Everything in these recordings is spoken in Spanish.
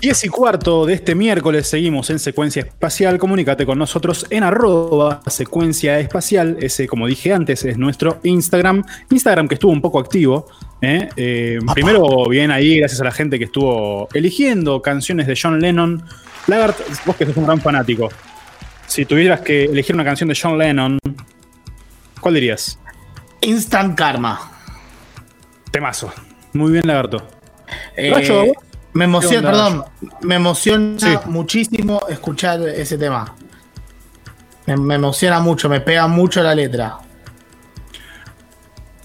10 y cuarto de este miércoles seguimos en secuencia espacial. Comunícate con nosotros en arroba secuencia espacial. Ese, como dije antes, es nuestro Instagram. Instagram que estuvo un poco activo. ¿eh? Eh, primero, bien ahí, gracias a la gente que estuvo eligiendo canciones de John Lennon. Lagart, vos que sos un gran fanático. Si tuvieras que elegir una canción de John Lennon, ¿cuál dirías? Instant Karma. Temazo. Muy bien, Lagarto. Eh. Me ¿Qué emociona, perdón, me emociona Sí. muchísimo escuchar ese tema. Me, me emociona mucho, me pega mucho la letra.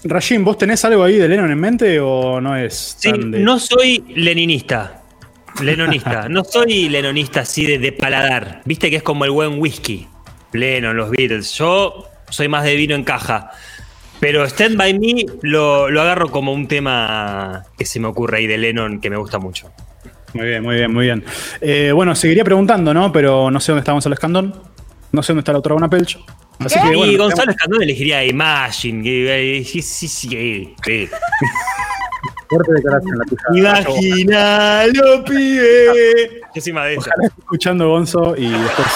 Rajin, ¿vos tenés algo ahí de Lennon en mente o no es Sí, de- no soy leninista. Lenonista. No soy lenonista así de, de paladar. Viste que es como el buen whisky. Lennon, los Beatles. Yo soy más de vino en caja. Pero Stand By Me lo, lo agarro como un tema que se me ocurre ahí de Lennon que me gusta mucho. Muy bien, muy bien, muy bien. Eh, bueno, seguiría preguntando, ¿no? Pero no sé dónde está Gonzalo Escandón. No sé dónde está la otra Bona Pelch. Así que, y bueno, Gonzalo Escandón elegiría Imagine. que- eh, Sí, sí, sí, sí. fuerte declaración la tuya. Imagínalo, pibe. Yo soy más de. Ojalá escuchando Gonzo y después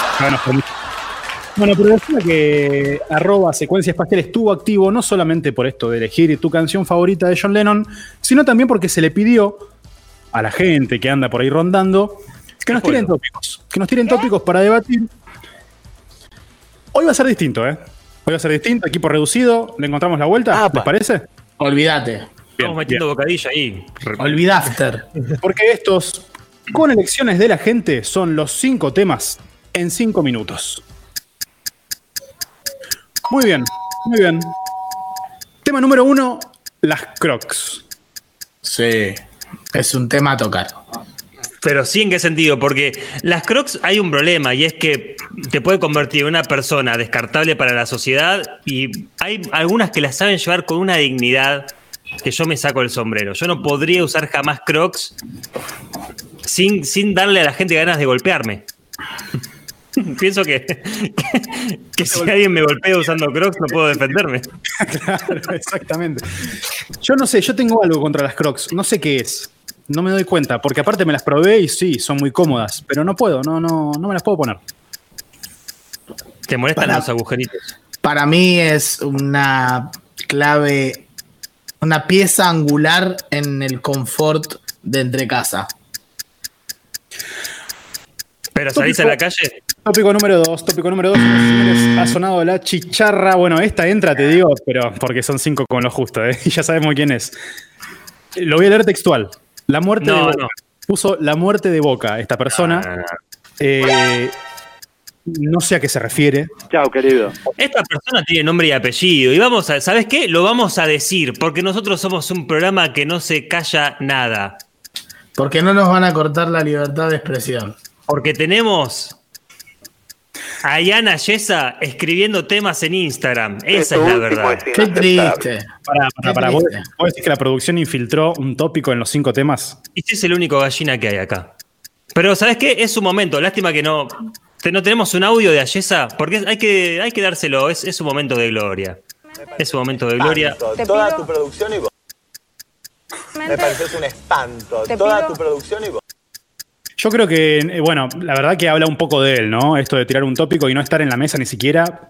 Bueno, pero decía que arroba secuencia espacial estuvo activo no solamente por esto de elegir tu canción favorita de John Lennon, sino también porque se le pidió a la gente que anda por ahí rondando que nos tiren tópicos. Que nos tiren tópicos para debatir. Hoy va a ser distinto, ¿eh? Hoy va a ser distinto, equipo reducido, le encontramos la vuelta. ¿les parece? Olvídate. Estamos metiendo bocadillo ahí. Olvidafter. Porque estos, con elecciones de la gente, son los cinco temas en cinco minutos. Muy bien, muy bien. Tema número uno, las crocs. Sí. Es un tema a tocar. Pero sí, ¿en qué sentido? Porque las crocs hay un problema y es que te puede convertir en una persona descartable para la sociedad y hay algunas que las saben llevar con una dignidad que yo me saco el sombrero. Yo no podría usar jamás crocs sin, sin darle a la gente ganas de golpearme. Pienso que, que, que si alguien me golpea usando crocs no puedo defenderme. Claro, exactamente. Yo no sé, yo tengo algo contra las crocs, no sé qué es. No me doy cuenta, porque aparte me las probé y sí, son muy cómodas, pero no puedo, no, no, no me las puedo poner. Te molestan Para- los agujeritos. Para mí es una clave, una pieza angular en el confort de entre casa. Pero salís a la calle. Tópico número dos, tópico número dos, señoras y señores, ha sonado la chicharra. Bueno, esta entra, te digo, pero porque son cinco con lo justo, ¿eh? y ya sabemos quién es. Lo voy a leer textual. La muerte No, de Boca. no. Puso la muerte de Boca, esta persona. Ah. Eh, no sé a qué se refiere. Chao, querido. Esta persona tiene nombre y apellido. Y vamos a, ¿sabes qué? Lo vamos a decir, porque nosotros somos un programa que no se calla nada. Porque no nos van a cortar la libertad de expresión. Porque tenemos a Yana Yesa escribiendo temas en Instagram. Esa es la verdad. Qué triste. Para, para, ¿vos, triste. vos decís que la producción infiltró un tópico en los cinco temas? Y sí es el único gallina que hay acá. Pero ¿sabes qué? Es su momento. Lástima que no, te- no tenemos un audio de Ayesa, porque hay que, hay que dárselo. Es, es su momento de gloria. Es su momento de gloria. Te Toda pido- tu producción y vos. Me pareces un espanto. Te Toda pido- tu producción y vos. Yo creo que, eh, bueno, la verdad que habla un poco de él, ¿no? Esto de tirar un tópico y no estar en la mesa ni siquiera.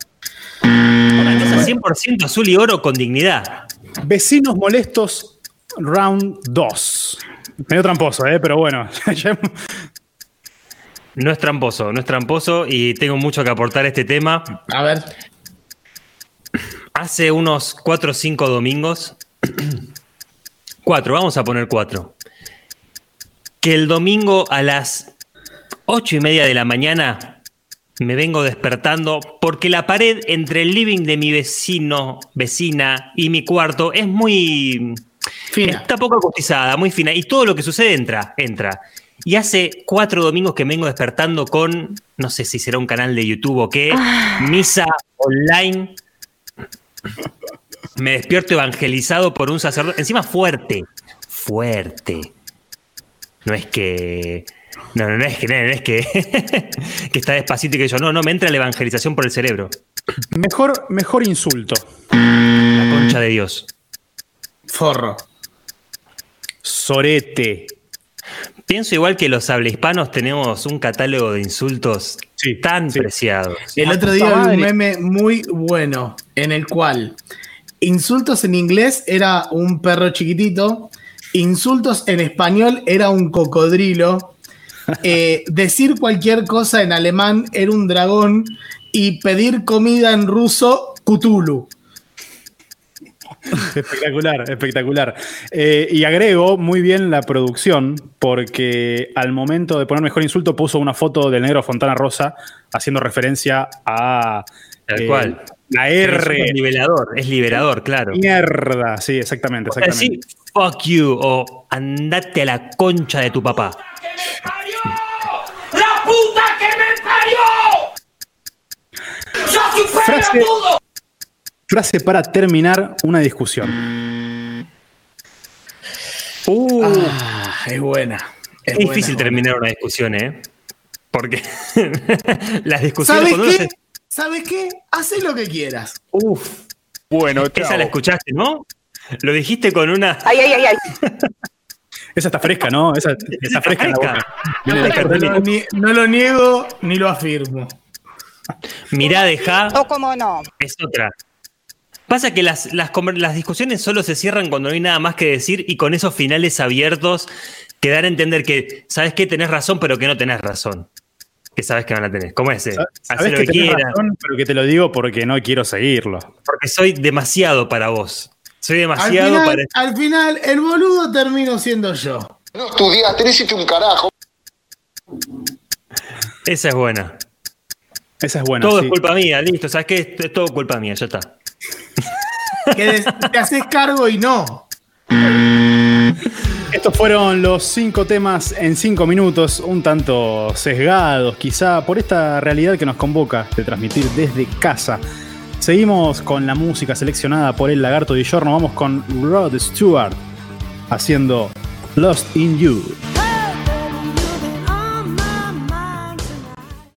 Una cosa 100% azul y oro con dignidad. Vecinos molestos, round 2. Medio tramposo, ¿eh? Pero bueno. No es tramposo, no es tramposo y tengo mucho que aportar a este tema. A ver. Hace unos 4 o 5 domingos, 4, vamos a poner 4, que el domingo a las 8 y media de la mañana me vengo despertando porque la pared entre el living de mi vecino, vecina y mi cuarto es muy... Fina. Está poco acustizada, muy fina. Y todo lo que sucede entra, entra. Y hace cuatro domingos que me vengo despertando con, no sé si será un canal de YouTube o qué, misa online. Me despierto evangelizado por un sacerdote. Encima fuerte, fuerte. No es que... No, no, no es que, no, no es que, que está despacito y que yo, no, no, me entra la evangelización por el cerebro. mejor, mejor insulto. La concha de Dios. Forro. Sorete. Pienso igual que los hispanos tenemos un catálogo de insultos Sí, tan sí. preciados. El otro día vi un meme muy bueno en el cual insultos en inglés era un perro chiquitito, insultos en español era un cocodrilo, eh, decir cualquier cosa en alemán era un dragón y pedir comida en ruso, Cthulhu. Espectacular, espectacular. Eh, y agrego muy bien la producción, porque al momento de poner mejor insulto puso una foto del negro Fontana Rosa haciendo referencia a Tal eh, cual. la Pero Es R. liberador, es liberador, claro. Mierda, sí, exactamente, O sea, exactamente. Fuck you o andate a la concha de tu papá. ¡La puta que me parió! ¡Yo Frase- pelotudo! Frase para terminar una discusión. Uh, Ah, es buena. Es es buena, difícil es buena. terminar una discusión, ¿eh? Porque las discusiones ¿Sabes cuando uno qué? se- ¿Sabes qué? Haz lo que quieras. Uf, Bueno, esa chao. la escuchaste, ¿no? Lo dijiste con una. Ay, ay, ay, ay. Esa está fresca, ¿no? Esa está fresca en la fresca. boca. No, lo nie- no lo niego ni lo afirmo. Mirá, deja. O cómo no. Es otra. Pasa que las, las, discusiones solo se cierran cuando no hay nada más que decir y con esos finales abiertos que dan a entender que, ¿sabes qué? Tenés razón, pero que no tenés razón. Que sabes que van a tener. Como ese. Sabes Haz lo que que tenés razón, pero que te lo digo porque no quiero seguirlo. Porque soy demasiado para vos. Soy Al demasiado final, para. al final, el boludo termino siendo yo. No estudiaste, no hiciste un carajo. Esa es buena. Esa es buena. todo sí. es culpa mía, listo. ¿Sabes qué? Es todo culpa mía, ya está. Que des- te haces cargo y no. Estos fueron los cinco temas en cinco minutos, un tanto sesgados quizá por esta realidad que nos convoca de transmitir desde casa. Seguimos con la música seleccionada por el Lagarto Di Giorno, vamos con Rod Stewart haciendo Lost in You.